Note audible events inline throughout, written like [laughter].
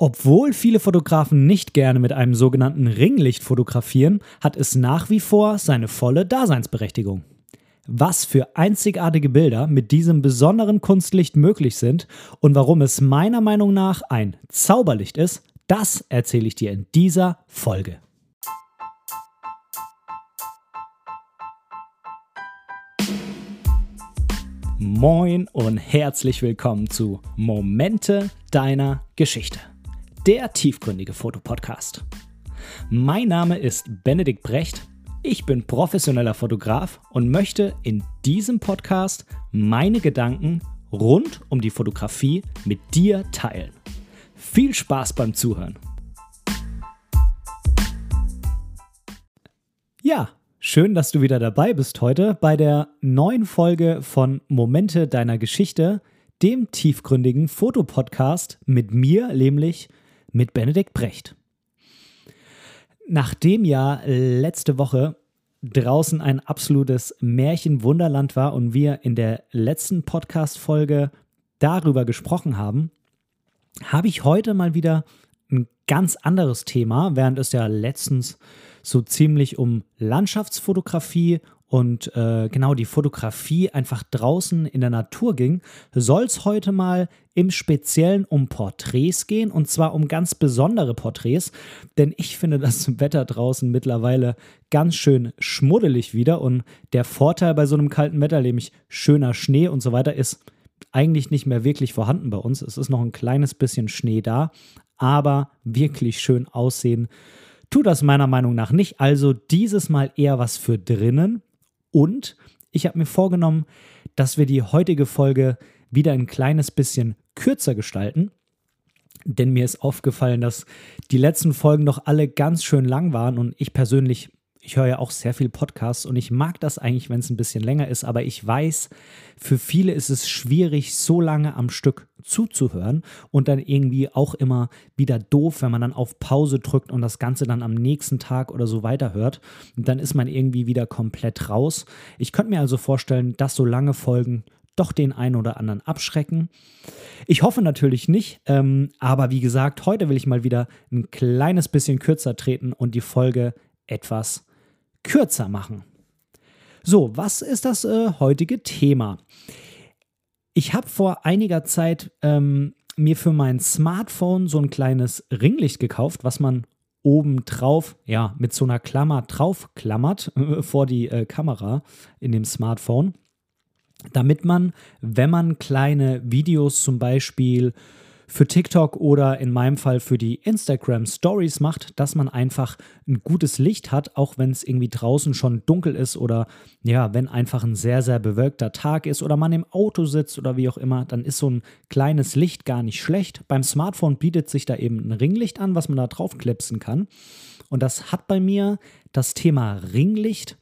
Obwohl viele Fotografen nicht gerne mit einem sogenannten Ringlicht fotografieren, hat es nach wie vor seine volle Daseinsberechtigung. Was für einzigartige Bilder mit diesem besonderen Kunstlicht möglich sind und warum es meiner Meinung nach ein Zauberlicht ist, das erzähle ich dir in dieser Folge. Moin und herzlich willkommen zu Momente deiner Geschichte der tiefgründige Fotopodcast. Mein Name ist Benedikt Brecht. Ich bin professioneller Fotograf und möchte in diesem Podcast meine Gedanken rund um die Fotografie mit dir teilen. Viel Spaß beim Zuhören. Ja, schön, dass du wieder dabei bist heute bei der neuen Folge von Momente deiner Geschichte, dem tiefgründigen Fotopodcast mit mir, nämlich mit Benedikt Brecht. Nachdem ja letzte Woche draußen ein absolutes Märchenwunderland war und wir in der letzten Podcast-Folge darüber gesprochen haben, habe ich heute mal wieder ein ganz anderes Thema, während es ja letztens so ziemlich um Landschaftsfotografie und äh, genau die Fotografie einfach draußen in der Natur ging, soll es heute mal im Speziellen um Porträts gehen und zwar um ganz besondere Porträts, denn ich finde das Wetter draußen mittlerweile ganz schön schmuddelig wieder und der Vorteil bei so einem kalten Wetter, nämlich schöner Schnee und so weiter, ist eigentlich nicht mehr wirklich vorhanden bei uns. Es ist noch ein kleines bisschen Schnee da, aber wirklich schön aussehen tut das meiner Meinung nach nicht. Also dieses Mal eher was für drinnen. Und ich habe mir vorgenommen, dass wir die heutige Folge wieder ein kleines bisschen kürzer gestalten. Denn mir ist aufgefallen, dass die letzten Folgen doch alle ganz schön lang waren und ich persönlich ich höre ja auch sehr viel Podcasts und ich mag das eigentlich, wenn es ein bisschen länger ist, aber ich weiß, für viele ist es schwierig, so lange am Stück zuzuhören und dann irgendwie auch immer wieder doof, wenn man dann auf Pause drückt und das Ganze dann am nächsten Tag oder so weiterhört. Und dann ist man irgendwie wieder komplett raus. Ich könnte mir also vorstellen, dass so lange Folgen doch den einen oder anderen abschrecken. Ich hoffe natürlich nicht, ähm, aber wie gesagt, heute will ich mal wieder ein kleines bisschen kürzer treten und die Folge etwas kürzer machen. So, was ist das äh, heutige Thema? Ich habe vor einiger Zeit ähm, mir für mein Smartphone so ein kleines Ringlicht gekauft, was man oben drauf, ja, mit so einer Klammer drauf klammert äh, [laughs] vor die äh, Kamera in dem Smartphone, damit man, wenn man kleine Videos zum Beispiel für TikTok oder in meinem Fall für die Instagram Stories macht, dass man einfach ein gutes Licht hat, auch wenn es irgendwie draußen schon dunkel ist oder ja, wenn einfach ein sehr, sehr bewölkter Tag ist oder man im Auto sitzt oder wie auch immer, dann ist so ein kleines Licht gar nicht schlecht. Beim Smartphone bietet sich da eben ein Ringlicht an, was man da drauf klepsen kann. Und das hat bei mir das Thema Ringlicht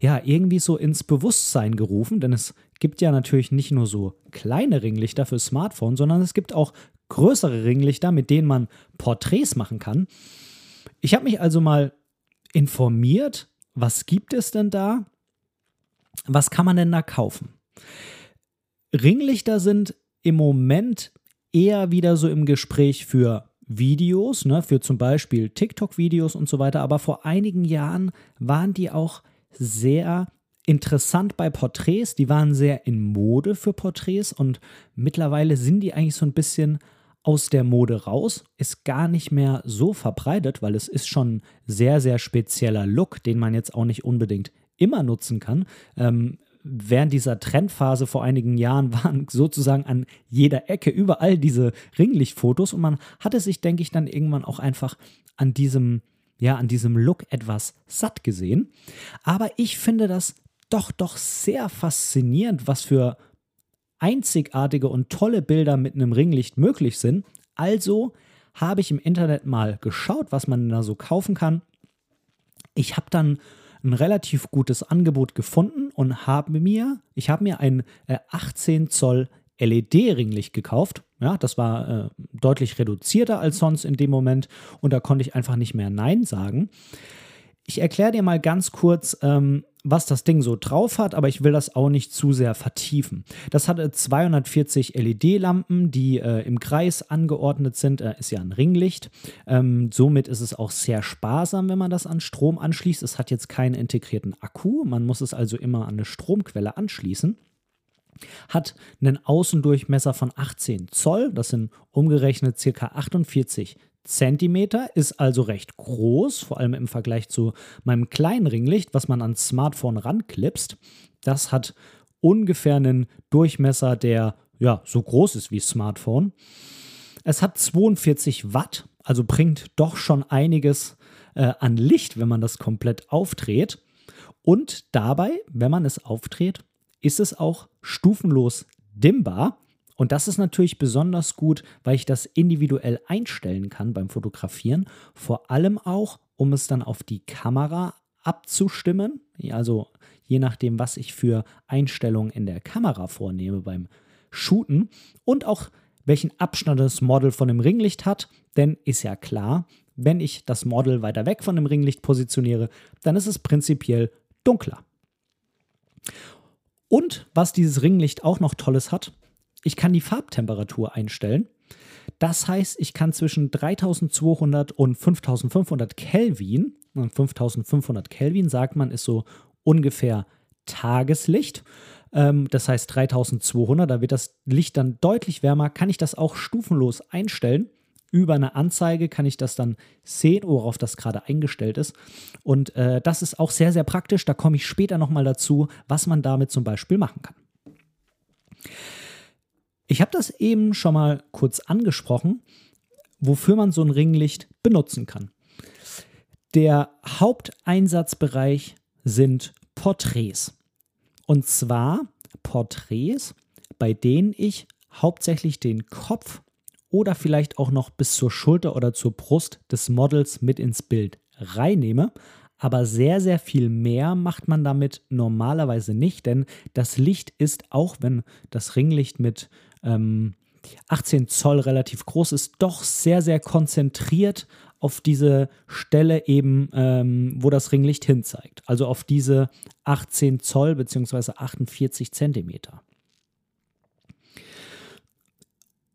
ja irgendwie so ins Bewusstsein gerufen, denn es gibt ja natürlich nicht nur so kleine Ringlichter für Smartphone, sondern es gibt auch größere Ringlichter, mit denen man Porträts machen kann. Ich habe mich also mal informiert, was gibt es denn da? Was kann man denn da kaufen? Ringlichter sind im Moment eher wieder so im Gespräch für Videos, ne, für zum Beispiel TikTok-Videos und so weiter, aber vor einigen Jahren waren die auch sehr interessant bei Porträts, die waren sehr in Mode für Porträts und mittlerweile sind die eigentlich so ein bisschen aus der Mode raus, ist gar nicht mehr so verbreitet, weil es ist schon ein sehr, sehr spezieller Look, den man jetzt auch nicht unbedingt immer nutzen kann. Ähm, während dieser Trendphase vor einigen Jahren [laughs] waren sozusagen an jeder Ecke überall diese Ringlichtfotos und man hatte sich, denke ich, dann irgendwann auch einfach an diesem, ja, an diesem Look etwas satt gesehen. Aber ich finde das doch, doch sehr faszinierend, was für einzigartige und tolle Bilder mit einem Ringlicht möglich sind. Also habe ich im Internet mal geschaut, was man da so kaufen kann. Ich habe dann ein relativ gutes Angebot gefunden und habe mir, ich habe mir ein 18 äh, Zoll LED-Ringlicht gekauft. Ja, das war äh, deutlich reduzierter als sonst in dem Moment und da konnte ich einfach nicht mehr Nein sagen. Ich erkläre dir mal ganz kurz, ähm, was das Ding so drauf hat, aber ich will das auch nicht zu sehr vertiefen. Das hat 240 LED-Lampen, die äh, im Kreis angeordnet sind. Äh, ist ja ein Ringlicht. Ähm, somit ist es auch sehr sparsam, wenn man das an Strom anschließt. Es hat jetzt keinen integrierten Akku. Man muss es also immer an eine Stromquelle anschließen hat einen Außendurchmesser von 18 Zoll, das sind umgerechnet ca. 48 Zentimeter, ist also recht groß, vor allem im Vergleich zu meinem kleinen Ringlicht, was man ans Smartphone ranklipst. Das hat ungefähr einen Durchmesser, der ja so groß ist wie Smartphone. Es hat 42 Watt, also bringt doch schon einiges äh, an Licht, wenn man das komplett aufdreht. Und dabei, wenn man es aufdreht, ist es auch stufenlos dimmbar. Und das ist natürlich besonders gut, weil ich das individuell einstellen kann beim Fotografieren. Vor allem auch, um es dann auf die Kamera abzustimmen. Also je nachdem, was ich für Einstellungen in der Kamera vornehme beim Shooten. Und auch welchen Abstand das Model von dem Ringlicht hat. Denn ist ja klar, wenn ich das Model weiter weg von dem Ringlicht positioniere, dann ist es prinzipiell dunkler. Und was dieses Ringlicht auch noch Tolles hat, ich kann die Farbtemperatur einstellen. Das heißt, ich kann zwischen 3200 und 5500 Kelvin, 5500 Kelvin sagt man, ist so ungefähr Tageslicht. Ähm, das heißt 3200, da wird das Licht dann deutlich wärmer, kann ich das auch stufenlos einstellen über eine Anzeige kann ich das dann sehen, worauf das gerade eingestellt ist. Und äh, das ist auch sehr, sehr praktisch. Da komme ich später nochmal dazu, was man damit zum Beispiel machen kann. Ich habe das eben schon mal kurz angesprochen, wofür man so ein Ringlicht benutzen kann. Der Haupteinsatzbereich sind Porträts. Und zwar Porträts, bei denen ich hauptsächlich den Kopf oder vielleicht auch noch bis zur Schulter oder zur Brust des Models mit ins Bild reinnehme. Aber sehr, sehr viel mehr macht man damit normalerweise nicht, denn das Licht ist, auch wenn das Ringlicht mit ähm, 18 Zoll relativ groß ist, doch sehr, sehr konzentriert auf diese Stelle eben, ähm, wo das Ringlicht hinzeigt. Also auf diese 18 Zoll bzw. 48 Zentimeter.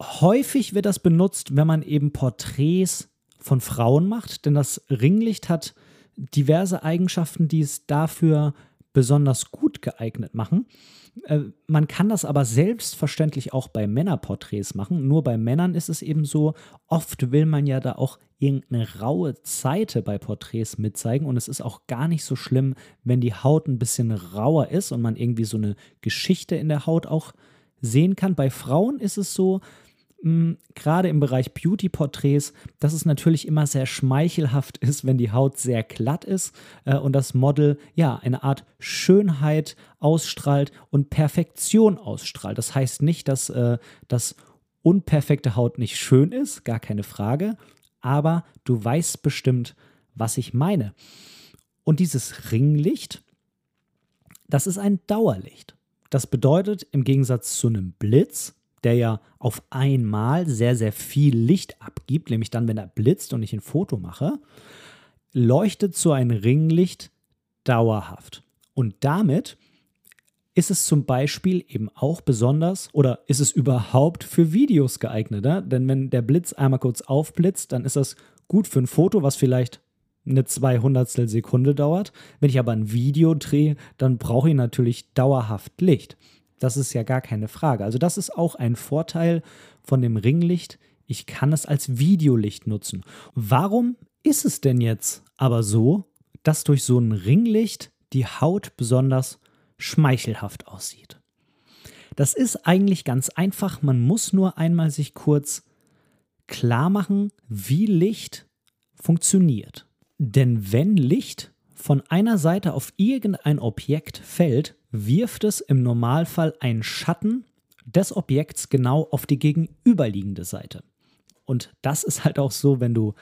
Häufig wird das benutzt, wenn man eben Porträts von Frauen macht, denn das Ringlicht hat diverse Eigenschaften, die es dafür besonders gut geeignet machen. Äh, man kann das aber selbstverständlich auch bei Männerporträts machen. Nur bei Männern ist es eben so, oft will man ja da auch irgendeine raue Seite bei Porträts mitzeigen. Und es ist auch gar nicht so schlimm, wenn die Haut ein bisschen rauer ist und man irgendwie so eine Geschichte in der Haut auch sehen kann. Bei Frauen ist es so, gerade im Bereich Beauty-Porträts, dass es natürlich immer sehr schmeichelhaft ist, wenn die Haut sehr glatt ist äh, und das Model ja eine Art Schönheit ausstrahlt und Perfektion ausstrahlt. Das heißt nicht, dass äh, das unperfekte Haut nicht schön ist, gar keine Frage, aber du weißt bestimmt, was ich meine. Und dieses Ringlicht, das ist ein Dauerlicht. Das bedeutet im Gegensatz zu einem Blitz, der ja auf einmal sehr, sehr viel Licht abgibt, nämlich dann, wenn er blitzt und ich ein Foto mache, leuchtet so ein Ringlicht dauerhaft. Und damit ist es zum Beispiel eben auch besonders oder ist es überhaupt für Videos geeignet? Ne? Denn wenn der Blitz einmal kurz aufblitzt, dann ist das gut für ein Foto, was vielleicht eine 200 Sekunde dauert. Wenn ich aber ein Video drehe, dann brauche ich natürlich dauerhaft Licht. Das ist ja gar keine Frage. Also das ist auch ein Vorteil von dem Ringlicht. Ich kann es als Videolicht nutzen. Warum ist es denn jetzt aber so, dass durch so ein Ringlicht die Haut besonders schmeichelhaft aussieht? Das ist eigentlich ganz einfach. Man muss nur einmal sich kurz klar machen, wie Licht funktioniert. Denn wenn Licht von einer Seite auf irgendein Objekt fällt, wirft es im Normalfall einen Schatten des Objekts genau auf die gegenüberliegende Seite. Und das ist halt auch so, wenn du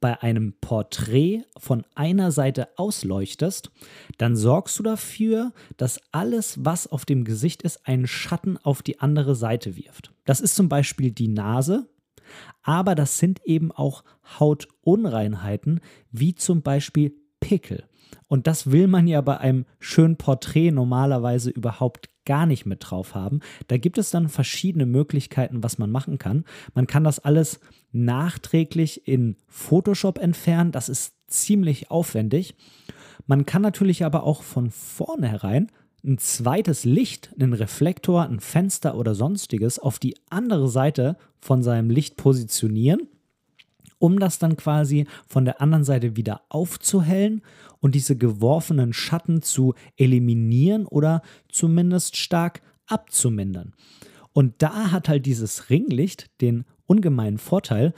bei einem Porträt von einer Seite ausleuchtest, dann sorgst du dafür, dass alles, was auf dem Gesicht ist, einen Schatten auf die andere Seite wirft. Das ist zum Beispiel die Nase, aber das sind eben auch Hautunreinheiten, wie zum Beispiel Pickel. Und das will man ja bei einem schönen Porträt normalerweise überhaupt gar nicht mit drauf haben. Da gibt es dann verschiedene Möglichkeiten, was man machen kann. Man kann das alles nachträglich in Photoshop entfernen. Das ist ziemlich aufwendig. Man kann natürlich aber auch von vornherein ein zweites Licht, einen Reflektor, ein Fenster oder sonstiges auf die andere Seite von seinem Licht positionieren um das dann quasi von der anderen Seite wieder aufzuhellen und diese geworfenen Schatten zu eliminieren oder zumindest stark abzumindern. Und da hat halt dieses Ringlicht den ungemeinen Vorteil,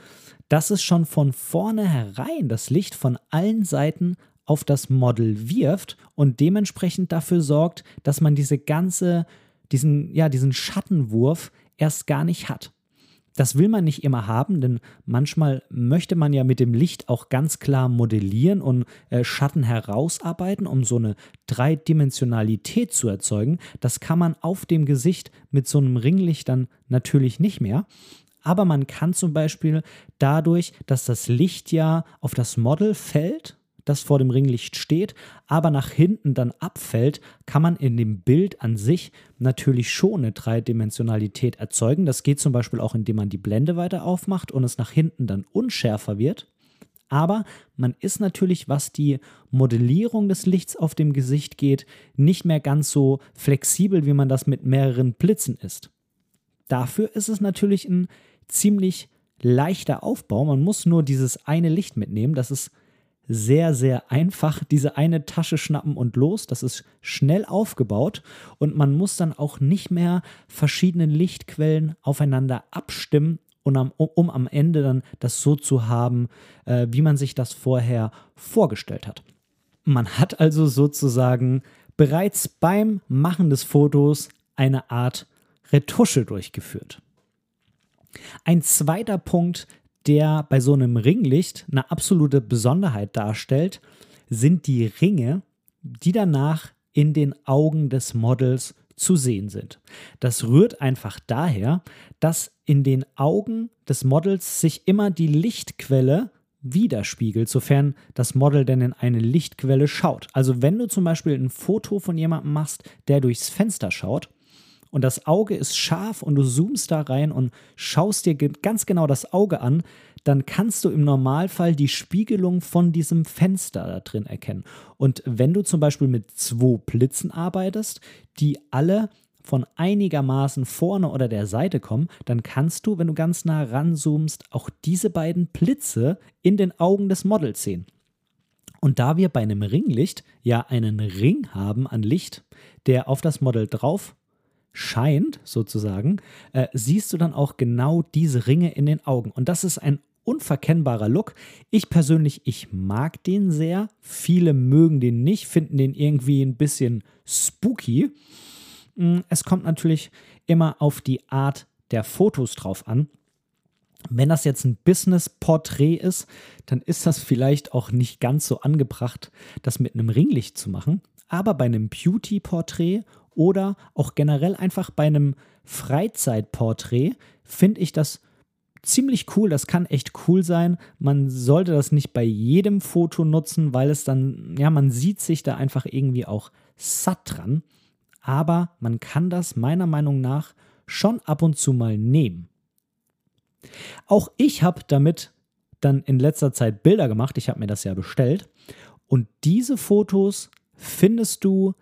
dass es schon von vornherein das Licht von allen Seiten auf das Model wirft und dementsprechend dafür sorgt, dass man diese ganze, diesen, ja, diesen Schattenwurf erst gar nicht hat. Das will man nicht immer haben, denn manchmal möchte man ja mit dem Licht auch ganz klar modellieren und äh, Schatten herausarbeiten, um so eine Dreidimensionalität zu erzeugen. Das kann man auf dem Gesicht mit so einem Ringlicht dann natürlich nicht mehr. Aber man kann zum Beispiel dadurch, dass das Licht ja auf das Model fällt, das vor dem Ringlicht steht, aber nach hinten dann abfällt, kann man in dem Bild an sich natürlich schon eine Dreidimensionalität erzeugen. Das geht zum Beispiel auch, indem man die Blende weiter aufmacht und es nach hinten dann unschärfer wird. Aber man ist natürlich, was die Modellierung des Lichts auf dem Gesicht geht, nicht mehr ganz so flexibel, wie man das mit mehreren Blitzen ist. Dafür ist es natürlich ein ziemlich leichter Aufbau. Man muss nur dieses eine Licht mitnehmen. Das ist sehr, sehr einfach diese eine Tasche schnappen und los. Das ist schnell aufgebaut und man muss dann auch nicht mehr verschiedene Lichtquellen aufeinander abstimmen, und am, um am Ende dann das so zu haben, äh, wie man sich das vorher vorgestellt hat. Man hat also sozusagen bereits beim Machen des Fotos eine Art Retusche durchgeführt. Ein zweiter Punkt, der bei so einem Ringlicht eine absolute Besonderheit darstellt, sind die Ringe, die danach in den Augen des Models zu sehen sind. Das rührt einfach daher, dass in den Augen des Models sich immer die Lichtquelle widerspiegelt, sofern das Model denn in eine Lichtquelle schaut. Also wenn du zum Beispiel ein Foto von jemandem machst, der durchs Fenster schaut, und das Auge ist scharf und du zoomst da rein und schaust dir ganz genau das Auge an, dann kannst du im Normalfall die Spiegelung von diesem Fenster da drin erkennen. Und wenn du zum Beispiel mit zwei Blitzen arbeitest, die alle von einigermaßen vorne oder der Seite kommen, dann kannst du, wenn du ganz nah ranzoomst, auch diese beiden Blitze in den Augen des Models sehen. Und da wir bei einem Ringlicht ja einen Ring haben an Licht, der auf das Model drauf scheint, sozusagen, äh, siehst du dann auch genau diese Ringe in den Augen. Und das ist ein unverkennbarer Look. Ich persönlich, ich mag den sehr. Viele mögen den nicht, finden den irgendwie ein bisschen spooky. Mm, es kommt natürlich immer auf die Art der Fotos drauf an. Wenn das jetzt ein Business-Porträt ist, dann ist das vielleicht auch nicht ganz so angebracht, das mit einem Ringlicht zu machen. Aber bei einem Beauty-Porträt oder auch generell einfach bei einem Freizeitporträt finde ich das ziemlich cool. Das kann echt cool sein. Man sollte das nicht bei jedem Foto nutzen, weil es dann, ja, man sieht sich da einfach irgendwie auch satt dran. Aber man kann das meiner Meinung nach schon ab und zu mal nehmen. Auch ich habe damit dann in letzter Zeit Bilder gemacht. Ich habe mir das ja bestellt. Und diese Fotos findest du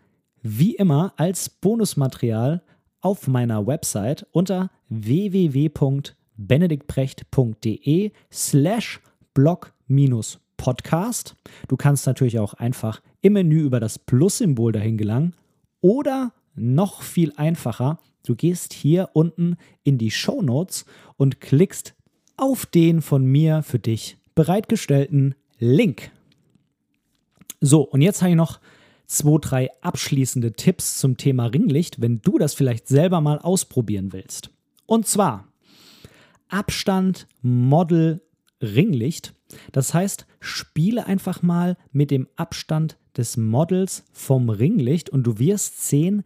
wie immer als Bonusmaterial auf meiner Website unter www.benediktprecht.de slash blog-podcast. Du kannst natürlich auch einfach im Menü über das Plus-Symbol dahin gelangen oder noch viel einfacher, du gehst hier unten in die Show Notes und klickst auf den von mir für dich bereitgestellten Link. So, und jetzt habe ich noch zwei, drei abschließende Tipps zum Thema Ringlicht, wenn du das vielleicht selber mal ausprobieren willst. Und zwar Abstand, Model, Ringlicht. Das heißt, spiele einfach mal mit dem Abstand des Models vom Ringlicht und du wirst sehen,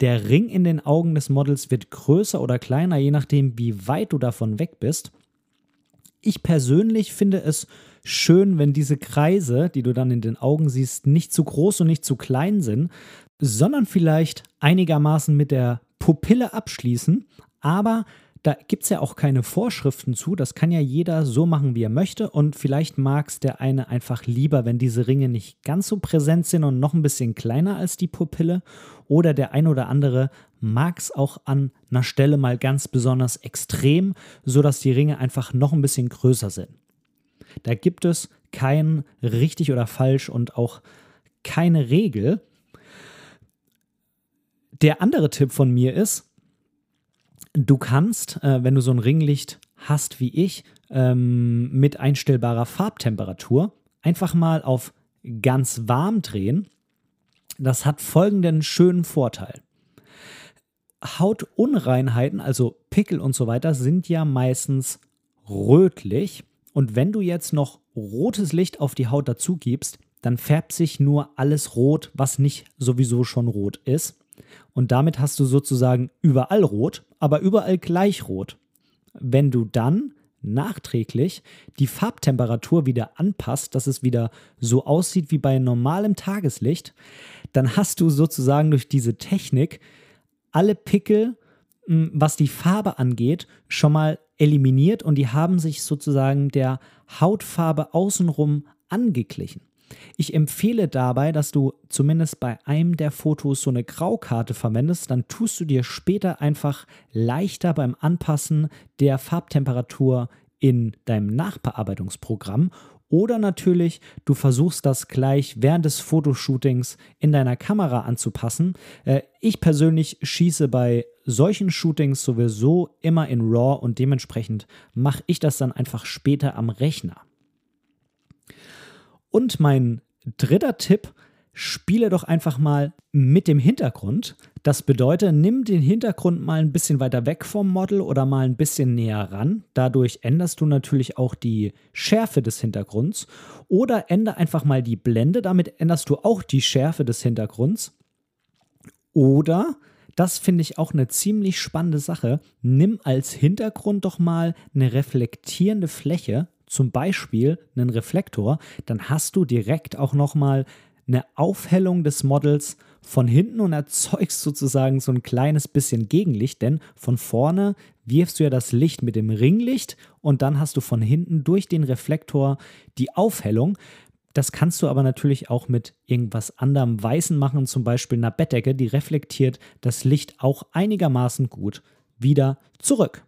der Ring in den Augen des Models wird größer oder kleiner, je nachdem, wie weit du davon weg bist. Ich persönlich finde es schön, wenn diese Kreise, die du dann in den Augen siehst, nicht zu groß und nicht zu klein sind, sondern vielleicht einigermaßen mit der Pupille abschließen, aber da gibt es ja auch keine Vorschriften zu. Das kann ja jeder so machen, wie er möchte. Und vielleicht mag es der eine einfach lieber, wenn diese Ringe nicht ganz so präsent sind und noch ein bisschen kleiner als die Pupille. Oder der ein oder andere mag es auch an einer Stelle mal ganz besonders extrem, sodass die Ringe einfach noch ein bisschen größer sind. Da gibt es kein richtig oder falsch und auch keine Regel. Der andere Tipp von mir ist, du kannst, äh, wenn du so ein Ringlicht hast wie ich, ähm, mit einstellbarer Farbtemperatur, einfach mal auf ganz warm drehen. Das hat folgenden schönen Vorteil. Hautunreinheiten, also Pickel und so weiter, sind ja meistens rötlich. Und wenn du jetzt noch rotes Licht auf die Haut dazu gibst, dann färbt sich nur alles rot, was nicht sowieso schon rot ist. Und damit hast du sozusagen überall rot, aber überall gleich rot. Wenn du dann nachträglich die Farbtemperatur wieder anpasst, dass es wieder so aussieht wie bei normalem Tageslicht, dann hast du sozusagen durch diese Technik alle Pickel, hm, was die Farbe angeht, schon mal eliminiert und die haben sich sozusagen der Hautfarbe außenrum angeglichen. Ich empfehle dabei, dass du zumindest bei einem der Fotos so eine Graukarte verwendest, dann tust du dir später einfach leichter beim Anpassen der Farbtemperatur in deinem Nachbearbeitungsprogramm oder natürlich, du versuchst das gleich während des Fotoshootings in deiner Kamera anzupassen. Äh, ich persönlich schieße bei solchen Shootings sowieso immer in RAW und dementsprechend mache ich das dann einfach später am Rechner. Und mein dritter Tipp, spiele doch einfach mal mit dem Hintergrund. Das bedeutet, nimm den Hintergrund mal ein bisschen weiter weg vom Model oder mal ein bisschen näher ran. Dadurch änderst du natürlich auch die Schärfe des Hintergrunds. Oder ändere einfach mal die Blende, damit änderst du auch die Schärfe des Hintergrunds. Oder, das finde ich auch eine ziemlich spannende Sache, nimm als Hintergrund doch mal eine reflektierende Fläche, zum Beispiel einen Reflektor, dann hast du direkt auch nochmal eine Aufhellung des Models. Von hinten und erzeugst sozusagen so ein kleines bisschen Gegenlicht, denn von vorne wirfst du ja das Licht mit dem Ringlicht und dann hast du von hinten durch den Reflektor die Aufhellung. Das kannst du aber natürlich auch mit irgendwas anderem Weißen machen, zum Beispiel einer Bettdecke, die reflektiert das Licht auch einigermaßen gut wieder zurück.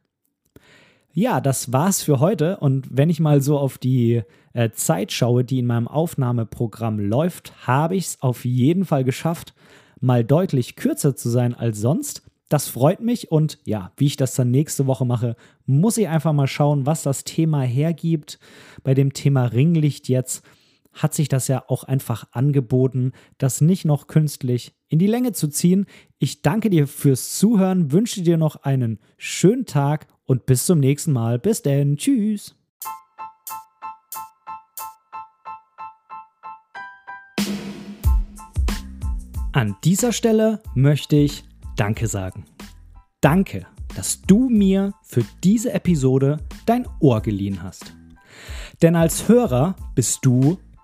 Ja, das war's für heute. Und wenn ich mal so auf die äh, Zeit schaue, die in meinem Aufnahmeprogramm läuft, habe ich es auf jeden Fall geschafft, mal deutlich kürzer zu sein als sonst. Das freut mich und ja, wie ich das dann nächste Woche mache, muss ich einfach mal schauen, was das Thema hergibt. Bei dem Thema Ringlicht jetzt hat sich das ja auch einfach angeboten, das nicht noch künstlich in die Länge zu ziehen. Ich danke dir fürs Zuhören, wünsche dir noch einen schönen Tag und bis zum nächsten Mal. Bis denn. Tschüss. An dieser Stelle möchte ich Danke sagen. Danke, dass du mir für diese Episode dein Ohr geliehen hast. Denn als Hörer bist du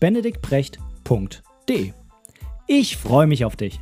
kontakt@benediktbrecht.de. Ich freue mich auf dich.